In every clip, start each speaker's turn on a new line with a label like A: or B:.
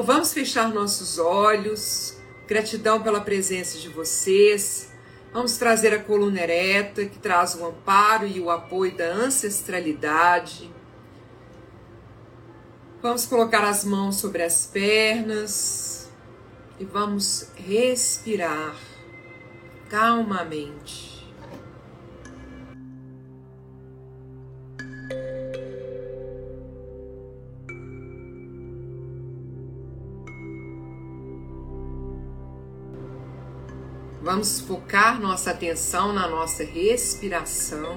A: Então vamos fechar nossos olhos. Gratidão pela presença de vocês. Vamos trazer a coluna ereta, que traz o amparo e o apoio da ancestralidade. Vamos colocar as mãos sobre as pernas e vamos respirar calmamente. Vamos focar nossa atenção na nossa respiração.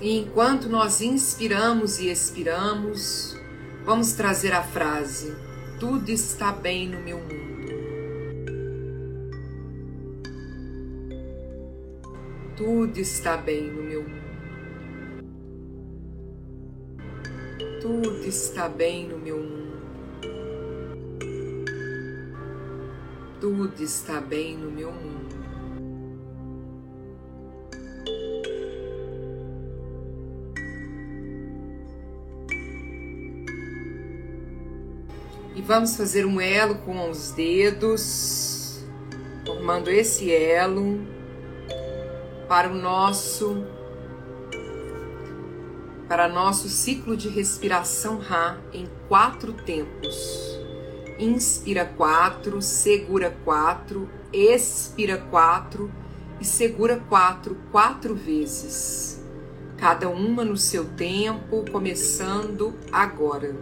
A: E enquanto nós inspiramos e expiramos, vamos trazer a frase: Tudo está bem no meu mundo. Tudo está bem no meu mundo. Tudo está bem no meu mundo. Tudo está bem no meu mundo. E vamos fazer um elo com os dedos, formando esse elo para o nosso para nosso ciclo de respiração Ra em quatro tempos. Inspira quatro, segura quatro, expira quatro e segura quatro, quatro vezes. Cada uma no seu tempo, começando agora.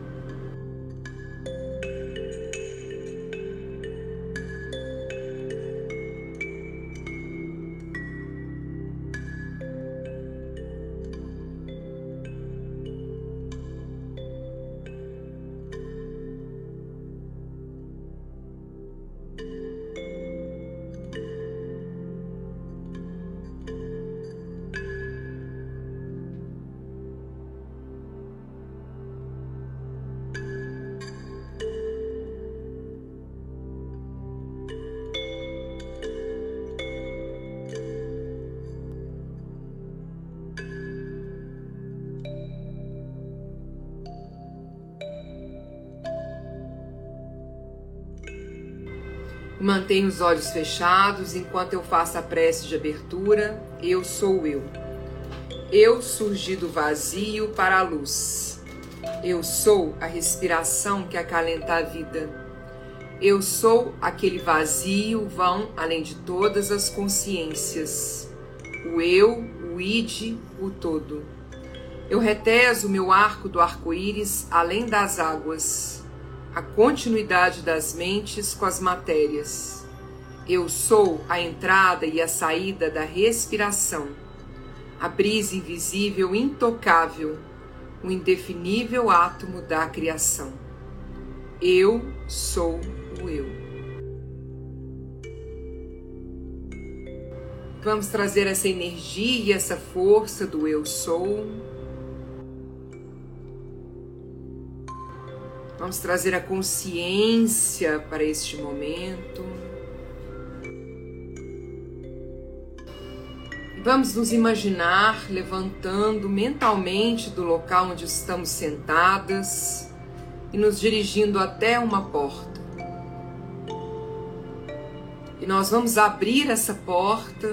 A: Mantenha os olhos fechados enquanto eu faço a prece de abertura. Eu sou eu. Eu surgi do vazio para a luz. Eu sou a respiração que acalenta a vida. Eu sou aquele vazio vão além de todas as consciências. O eu, o id, o todo. Eu reteso meu arco do arco-íris além das águas a continuidade das mentes com as matérias. Eu sou a entrada e a saída da respiração, a brisa invisível intocável, o indefinível átomo da criação. Eu sou o eu. Vamos trazer essa energia e essa força do eu sou Vamos trazer a consciência para este momento. Vamos nos imaginar levantando mentalmente do local onde estamos sentadas e nos dirigindo até uma porta. E nós vamos abrir essa porta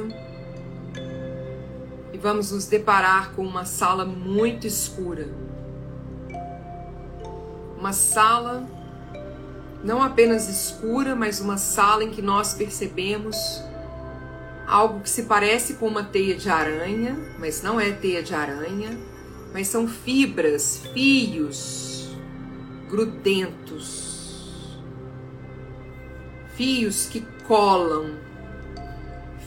A: e vamos nos deparar com uma sala muito escura. Uma sala não apenas escura, mas uma sala em que nós percebemos algo que se parece com uma teia de aranha, mas não é teia de aranha, mas são fibras, fios grudentos, fios que colam,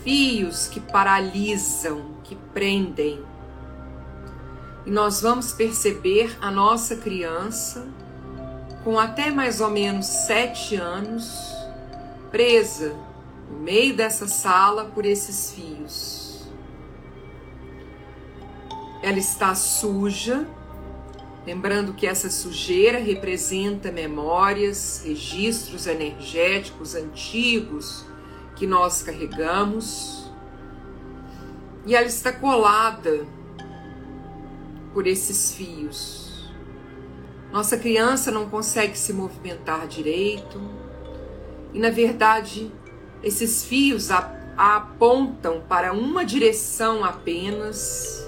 A: fios que paralisam, que prendem. E nós vamos perceber a nossa criança com até mais ou menos sete anos presa no meio dessa sala por esses fios. Ela está suja, lembrando que essa sujeira representa memórias, registros energéticos antigos que nós carregamos. E ela está colada por esses fios. Nossa criança não consegue se movimentar direito. E na verdade, esses fios apontam para uma direção apenas,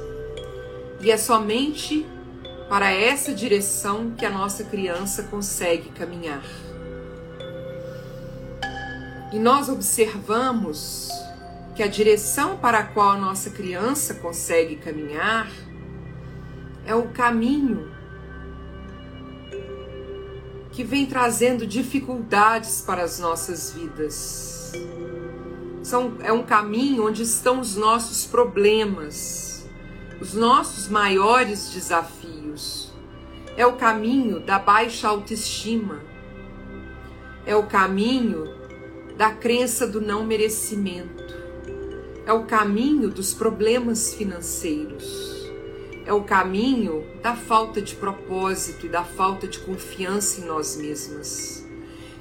A: e é somente para essa direção que a nossa criança consegue caminhar. E nós observamos que a direção para a qual a nossa criança consegue caminhar é o caminho que vem trazendo dificuldades para as nossas vidas são, é um caminho onde estão os nossos problemas, os nossos maiores desafios. É o caminho da baixa autoestima. É o caminho da crença do não merecimento. É o caminho dos problemas financeiros. É o caminho da falta de propósito e da falta de confiança em nós mesmas.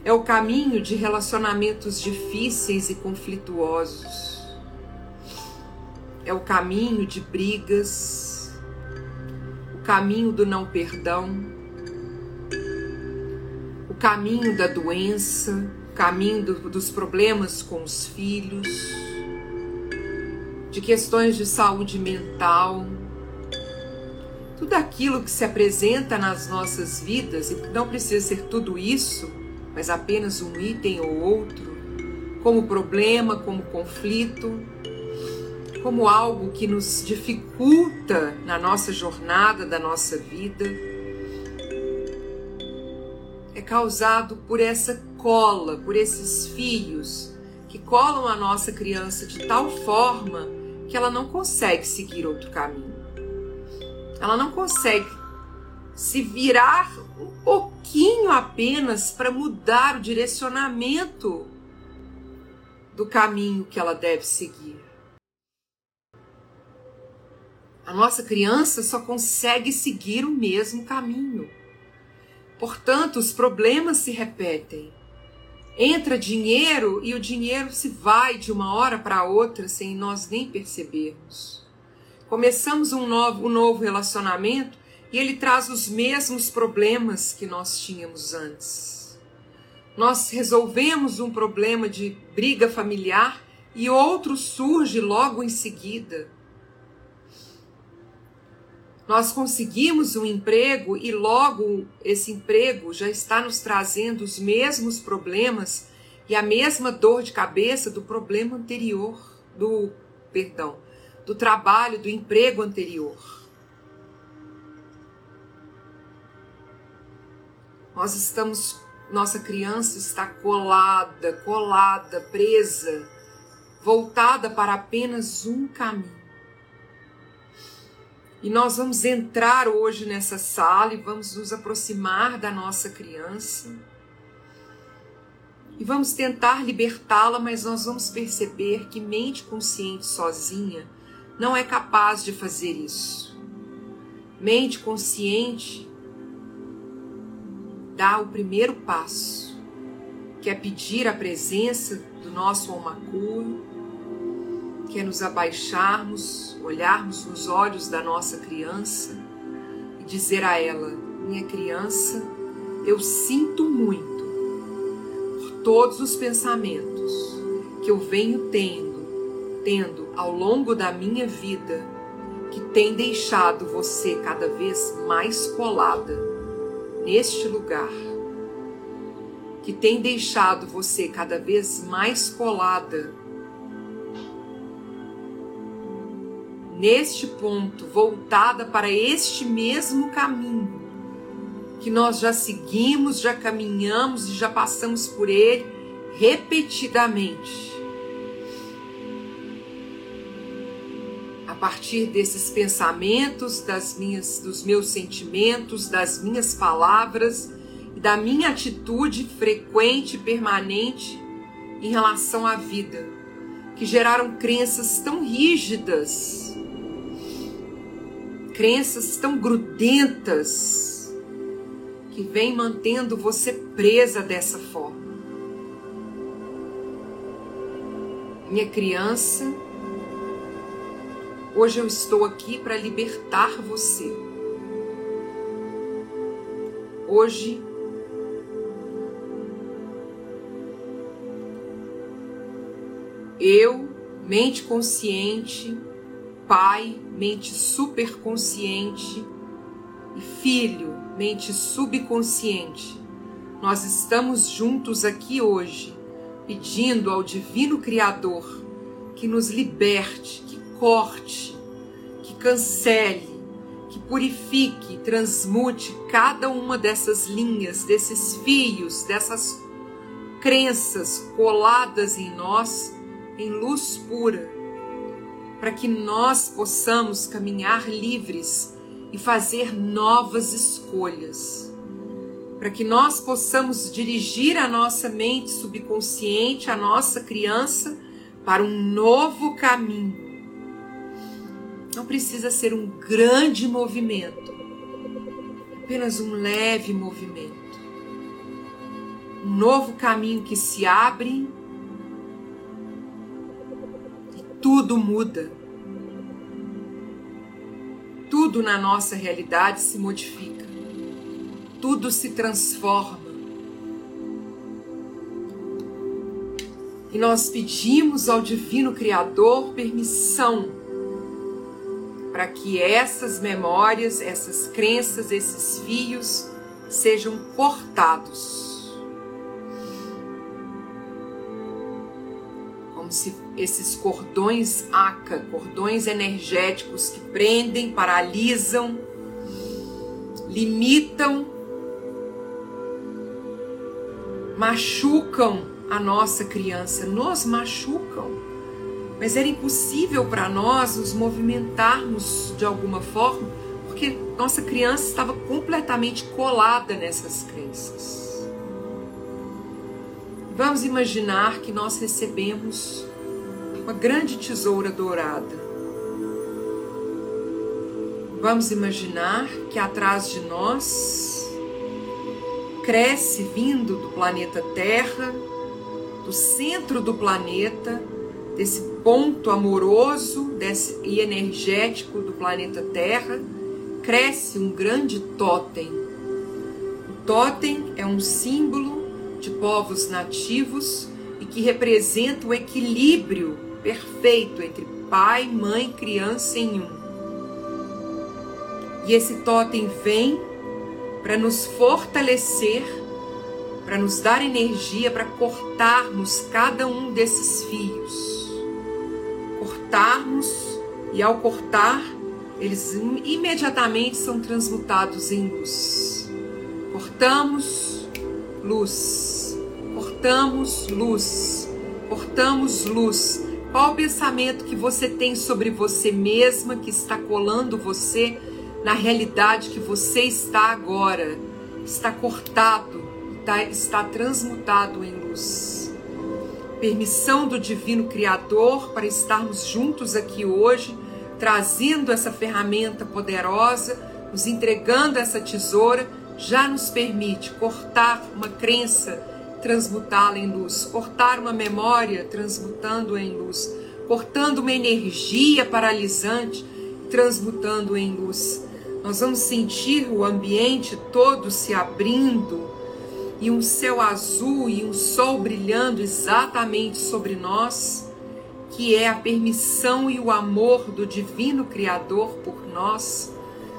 A: É o caminho de relacionamentos difíceis e conflituosos. É o caminho de brigas, o caminho do não perdão, o caminho da doença, o caminho do, dos problemas com os filhos, de questões de saúde mental, tudo aquilo que se apresenta nas nossas vidas, e não precisa ser tudo isso, mas apenas um item ou outro, como problema, como conflito, como algo que nos dificulta na nossa jornada da nossa vida, é causado por essa cola, por esses fios que colam a nossa criança de tal forma que ela não consegue seguir outro caminho. Ela não consegue se virar um pouquinho apenas para mudar o direcionamento do caminho que ela deve seguir. A nossa criança só consegue seguir o mesmo caminho. Portanto, os problemas se repetem. Entra dinheiro e o dinheiro se vai de uma hora para outra sem nós nem percebermos. Começamos um novo, um novo relacionamento e ele traz os mesmos problemas que nós tínhamos antes. Nós resolvemos um problema de briga familiar e outro surge logo em seguida. Nós conseguimos um emprego e logo esse emprego já está nos trazendo os mesmos problemas e a mesma dor de cabeça do problema anterior, do perdão, do trabalho, do emprego anterior. Nós estamos, nossa criança está colada, colada, presa, voltada para apenas um caminho. E nós vamos entrar hoje nessa sala e vamos nos aproximar da nossa criança. E vamos tentar libertá-la, mas nós vamos perceber que mente consciente sozinha não é capaz de fazer isso. Mente consciente dar o primeiro passo, que é pedir a presença do nosso Almacuro, que é nos abaixarmos, olharmos nos olhos da nossa criança e dizer a ela: Minha criança, eu sinto muito por todos os pensamentos que eu venho tendo, ao longo da minha vida, que tem deixado você cada vez mais colada neste lugar, que tem deixado você cada vez mais colada neste ponto, voltada para este mesmo caminho que nós já seguimos, já caminhamos e já passamos por ele repetidamente. Partir desses pensamentos, das minhas, dos meus sentimentos, das minhas palavras e da minha atitude frequente e permanente em relação à vida, que geraram crenças tão rígidas, crenças tão grudentas, que vem mantendo você presa dessa forma. Minha criança, hoje eu estou aqui para libertar você. Hoje eu, mente consciente, pai, mente superconsciente e filho, mente subconsciente, nós estamos juntos aqui hoje pedindo ao Divino Criador que nos liberte, corte, que cancele, que purifique, transmute cada uma dessas linhas, desses fios, dessas crenças coladas em nós em luz pura, para que nós possamos caminhar livres e fazer novas escolhas para que nós possamos dirigir a nossa mente subconsciente, a nossa criança, para um novo caminho. Não precisa ser um grande movimento, apenas um leve movimento. Um novo caminho que se abre e tudo muda. Tudo na nossa realidade se modifica tudo se transforma. E nós pedimos ao Divino Criador permissão para que essas memórias, essas crenças, esses fios sejam cortados. Como se esses cordões ACA, cordões energéticos que prendem, paralisam, limitam machucam a nossa criança, nos machucam. Mas era impossível para nós nos movimentarmos de alguma forma, porque nossa criança estava completamente colada nessas crenças. Vamos imaginar que nós recebemos uma grande tesoura dourada. Vamos imaginar que atrás de nós cresce vindo do planeta Terra, do centro do planeta, desse ponto amoroso e energético do planeta Terra, cresce um grande totem. O totem é um símbolo de povos nativos e que representa o equilíbrio perfeito entre pai, mãe, criança em um. E esse totem vem para nos fortalecer, para nos dar energia para cortarmos cada um desses fios. Cortarmos e ao cortar, eles imediatamente são transmutados em luz. Cortamos luz. Cortamos luz. Cortamos luz. Qual o pensamento que você tem sobre você mesma que está colando você na realidade que você está agora, está cortado, está, está transmutado em luz. Permissão do Divino Criador para estarmos juntos aqui hoje, trazendo essa ferramenta poderosa, nos entregando essa tesoura já nos permite cortar uma crença, transmutá-la em luz, cortar uma memória, transmutando em luz, cortando uma energia paralisante, transmutando em luz. Nós vamos sentir o ambiente todo se abrindo e um céu azul e um sol brilhando exatamente sobre nós, que é a permissão e o amor do Divino Criador por nós,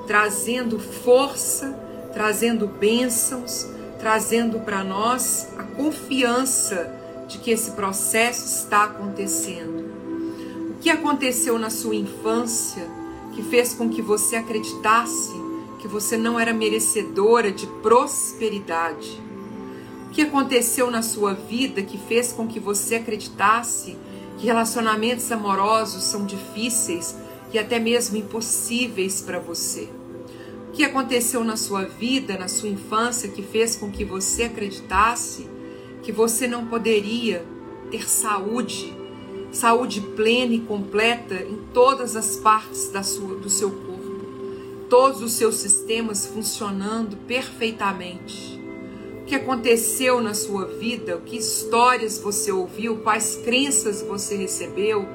A: trazendo força, trazendo bênçãos, trazendo para nós a confiança de que esse processo está acontecendo. O que aconteceu na sua infância que fez com que você acreditasse que você não era merecedora de prosperidade? O que aconteceu na sua vida que fez com que você acreditasse que relacionamentos amorosos são difíceis e até mesmo impossíveis para você? O que aconteceu na sua vida, na sua infância, que fez com que você acreditasse que você não poderia ter saúde, saúde plena e completa em todas as partes da sua, do seu corpo, todos os seus sistemas funcionando perfeitamente? Que aconteceu na sua vida, que histórias você ouviu, quais crenças você recebeu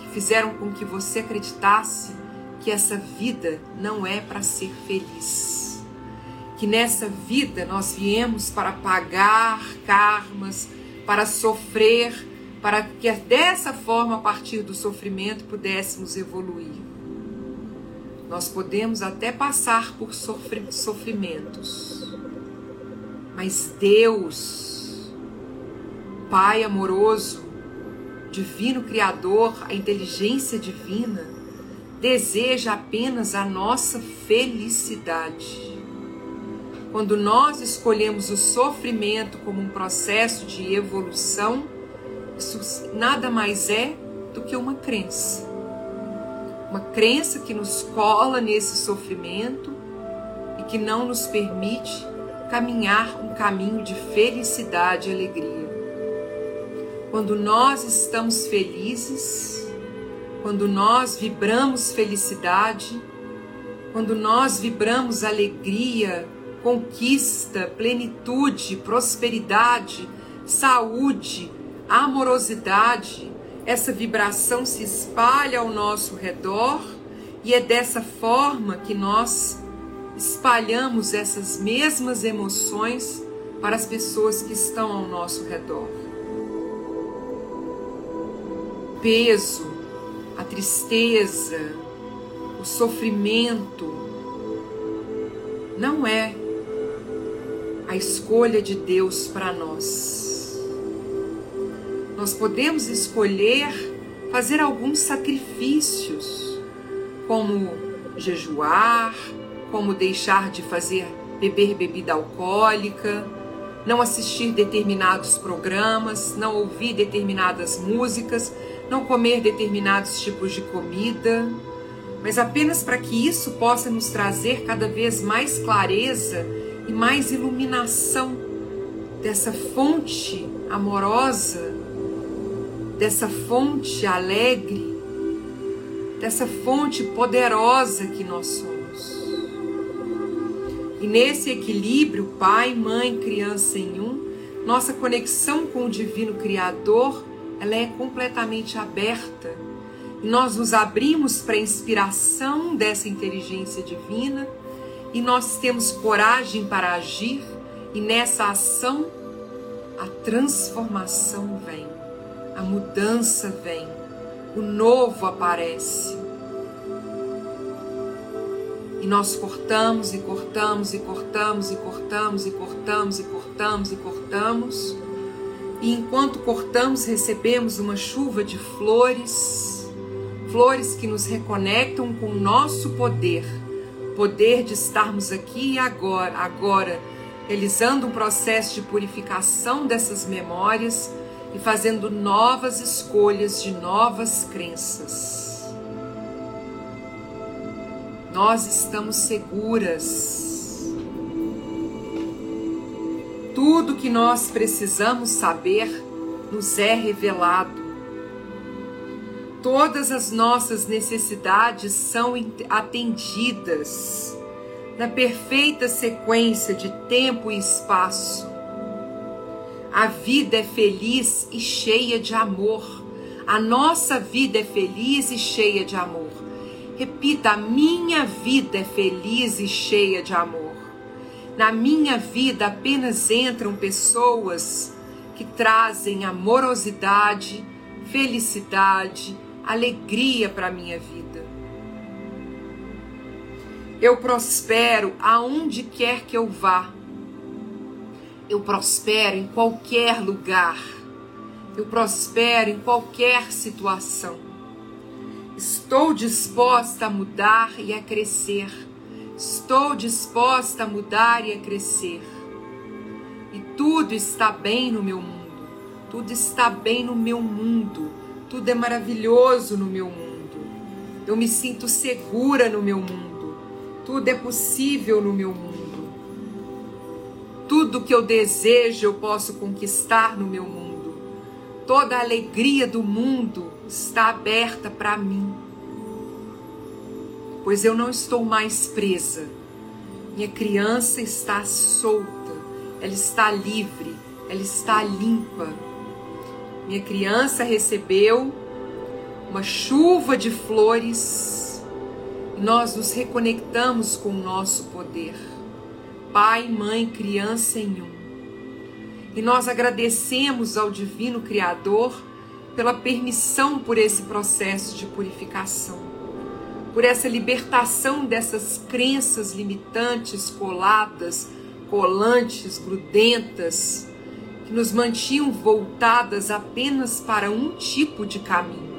A: que fizeram com que você acreditasse que essa vida não é para ser feliz. Que nessa vida nós viemos para pagar karmas, para sofrer, para que dessa forma, a partir do sofrimento, pudéssemos evoluir. Nós podemos até passar por sofrimentos mas Deus, Pai amoroso, Divino Criador, a inteligência divina, deseja apenas a nossa felicidade. Quando nós escolhemos o sofrimento como um processo de evolução, isso nada mais é do que uma crença. Uma crença que nos cola nesse sofrimento e que não nos permite caminhar um caminho de felicidade e alegria. Quando nós estamos felizes, quando nós vibramos felicidade, quando nós vibramos alegria, conquista, plenitude, prosperidade, saúde, amorosidade, essa vibração se espalha ao nosso redor e é dessa forma que nós espalhamos essas mesmas emoções para as pessoas que estão ao nosso redor. O peso, a tristeza, o sofrimento não é a escolha de Deus para nós. Nós podemos escolher fazer alguns sacrifícios, como jejuar, como deixar de fazer beber bebida alcoólica, não assistir determinados programas, não ouvir determinadas músicas, não comer determinados tipos de comida, mas apenas para que isso possa nos trazer cada vez mais clareza e mais iluminação dessa fonte amorosa, dessa fonte alegre, dessa fonte poderosa que nós somos. E nesse equilíbrio, pai, mãe, criança em um, nossa conexão com o divino criador, ela é completamente aberta. E nós nos abrimos para a inspiração dessa inteligência divina e nós temos coragem para agir e nessa ação a transformação vem, a mudança vem, o novo aparece. Nós cortamos e cortamos e cortamos e cortamos e cortamos e cortamos e cortamos. E enquanto cortamos, recebemos uma chuva de flores, flores que nos reconectam com o nosso poder, poder de estarmos aqui e agora, agora, realizando um processo de purificação dessas memórias e fazendo novas escolhas de novas crenças nós estamos seguras. Tudo que nós precisamos saber nos é revelado. Todas as nossas necessidades são atendidas. na perfeita sequência de tempo e espaço. A vida é feliz e cheia de amor. A nossa vida é feliz e cheia de amor. Repita: a minha vida é feliz e cheia de amor. Na minha vida apenas entram pessoas que trazem amorosidade, felicidade, alegria para a minha vida. Eu prospero aonde quer que eu vá. Eu prospero em qualquer lugar. Eu prospero em qualquer situação. Estou disposta a mudar e a crescer. Estou disposta a mudar e a crescer. E tudo está bem no meu mundo. Tudo está bem no meu mundo. Tudo é maravilhoso no meu mundo. Eu me sinto segura no meu mundo. Tudo é possível no meu mundo. Tudo que eu desejo eu posso conquistar no meu mundo. Toda a alegria do mundo está aberta para mim. Pois eu não estou mais presa. Minha criança está solta, ela está livre, ela está limpa. Minha criança recebeu uma chuva de flores nós nos reconectamos com o nosso poder. Pai, mãe, criança em um. E nós agradecemos ao Divino Criador pela permissão por esse processo de purificação, por essa libertação dessas crenças limitantes, coladas, colantes, grudentas, que nos mantinham voltadas apenas para um tipo de caminho.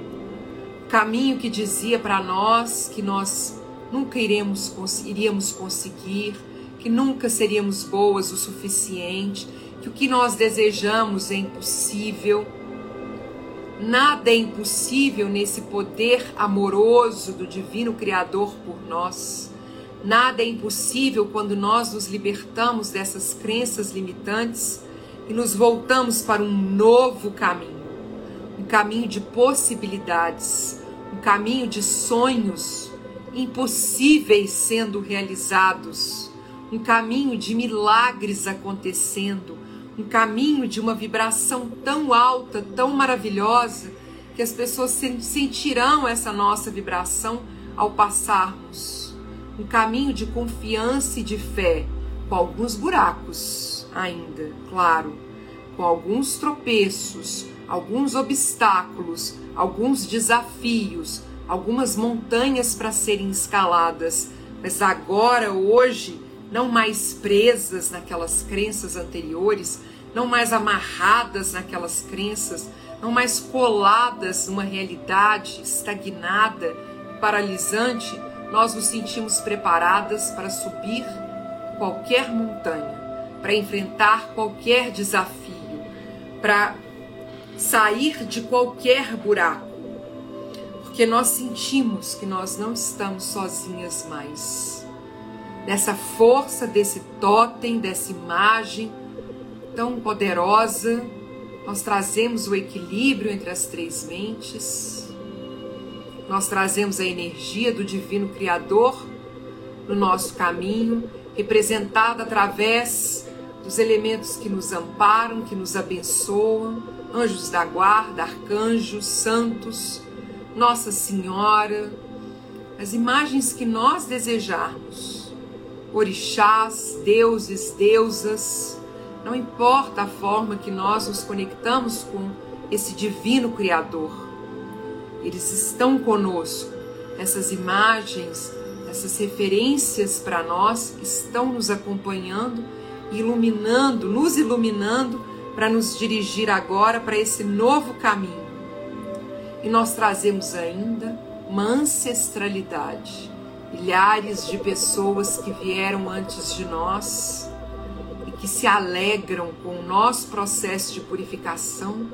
A: Caminho que dizia para nós que nós nunca iremos, iríamos conseguir, que nunca seríamos boas o suficiente, que o que nós desejamos é impossível Nada é impossível nesse poder amoroso do Divino Criador por nós. Nada é impossível quando nós nos libertamos dessas crenças limitantes e nos voltamos para um novo caminho um caminho de possibilidades, um caminho de sonhos impossíveis sendo realizados, um caminho de milagres acontecendo, um caminho de uma vibração tão alta, tão maravilhosa, que as pessoas sentirão essa nossa vibração ao passarmos. Um caminho de confiança e de fé, com alguns buracos ainda, claro, com alguns tropeços, alguns obstáculos, alguns desafios, algumas montanhas para serem escaladas, mas agora, hoje, não mais presas naquelas crenças anteriores, não mais amarradas naquelas crenças, não mais coladas numa realidade estagnada, paralisante, nós nos sentimos preparadas para subir qualquer montanha, para enfrentar qualquer desafio, para sair de qualquer buraco, porque nós sentimos que nós não estamos sozinhas mais. Nessa força desse totem, dessa imagem, tão poderosa, nós trazemos o equilíbrio entre as três mentes, nós trazemos a energia do Divino Criador no nosso caminho, representada através dos elementos que nos amparam, que nos abençoam, anjos da guarda, arcanjos, santos, Nossa Senhora, as imagens que nós desejarmos, orixás, deuses, deusas, não importa a forma que nós nos conectamos com esse divino Criador, eles estão conosco. Essas imagens, essas referências para nós estão nos acompanhando, iluminando, nos iluminando para nos dirigir agora para esse novo caminho. E nós trazemos ainda uma ancestralidade, milhares de pessoas que vieram antes de nós que se alegram com o nosso processo de purificação,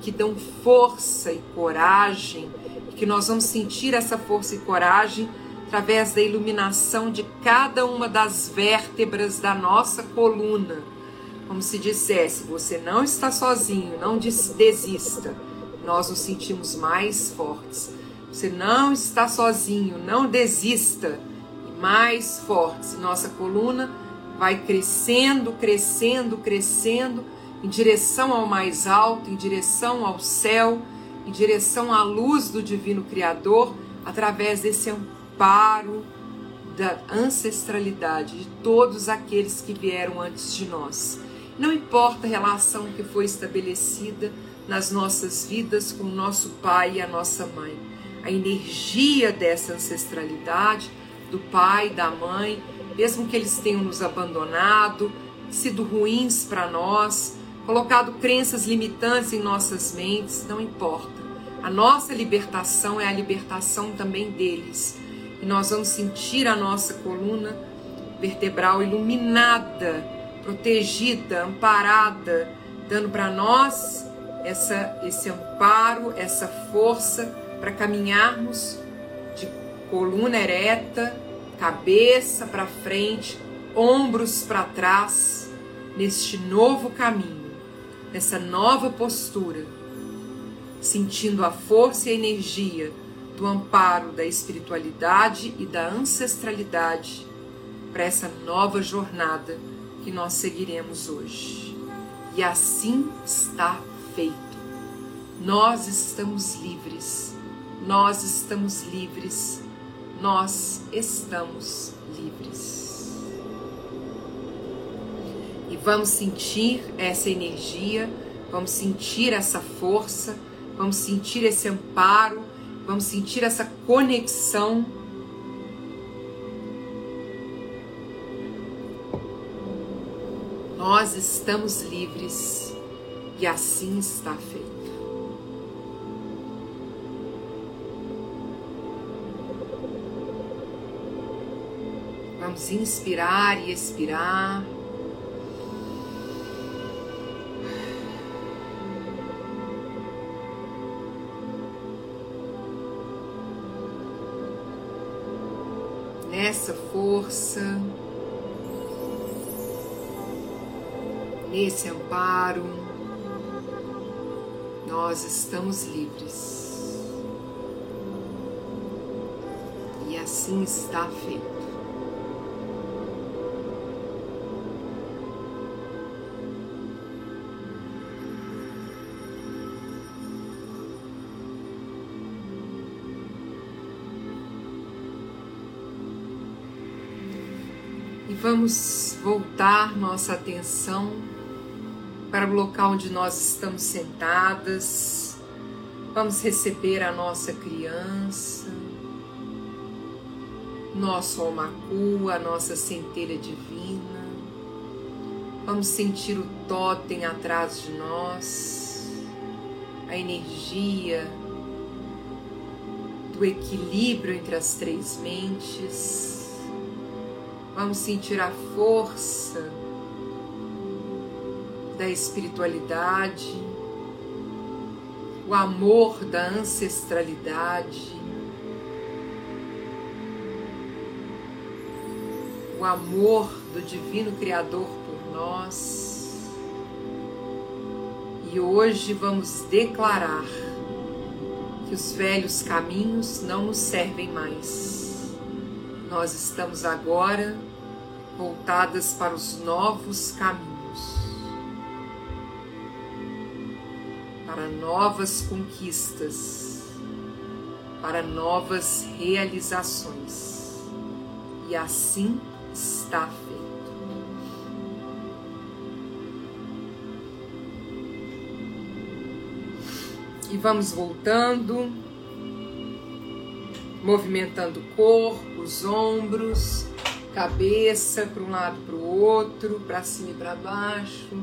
A: que dão força e coragem, e que nós vamos sentir essa força e coragem através da iluminação de cada uma das vértebras da nossa coluna. Como se dissesse, você não está sozinho, não desista. Nós nos sentimos mais fortes. Você não está sozinho, não desista. mais fortes. Nossa coluna vai crescendo, crescendo, crescendo em direção ao mais alto, em direção ao céu, em direção à luz do Divino Criador, através desse amparo da ancestralidade de todos aqueles que vieram antes de nós. Não importa a relação que foi estabelecida nas nossas vidas com o nosso pai e a nossa mãe, a energia dessa ancestralidade, do pai, da mãe, mesmo que eles tenham nos abandonado, sido ruins para nós, colocado crenças limitantes em nossas mentes, não importa. A nossa libertação é a libertação também deles. E nós vamos sentir a nossa coluna vertebral iluminada, protegida, amparada, dando para nós essa, esse amparo, essa força para caminharmos de coluna ereta, cabeça para frente, ombros para trás, neste novo caminho, nessa nova postura, sentindo a força e a energia do amparo da espiritualidade e da ancestralidade para essa nova jornada que nós seguiremos hoje. E assim está feito. Nós estamos livres. Nós estamos livres nós estamos livres. E vamos sentir essa energia, vamos sentir essa força, vamos sentir esse amparo, vamos sentir essa conexão. Nós estamos livres e assim está feito. Vamos inspirar e expirar. Nessa força, nesse amparo, nós estamos livres. E assim está feito. Vamos voltar nossa atenção para o local onde nós estamos sentadas. Vamos receber a nossa criança, nosso omacu, a nossa centelha divina. Vamos sentir o totem atrás de nós, a energia do equilíbrio entre as três mentes Vamos sentir a força da espiritualidade, o amor da ancestralidade, o amor do Divino Criador por nós. E hoje vamos declarar que os velhos caminhos não nos servem mais nós estamos agora voltadas para os novos caminhos, para novas conquistas, para novas realizações. E assim está feito. E vamos voltando, movimentando o corpo os ombros, cabeça para um lado para o outro, para cima e para baixo.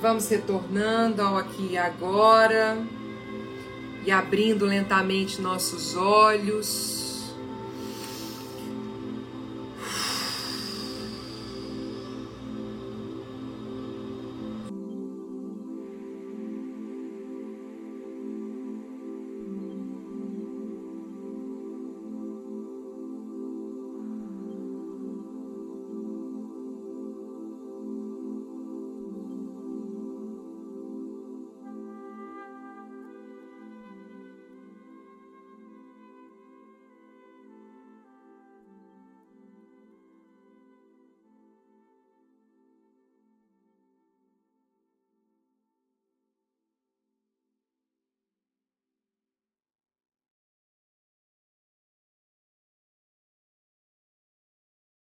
A: Vamos retornando ao aqui e agora e abrindo lentamente nossos olhos.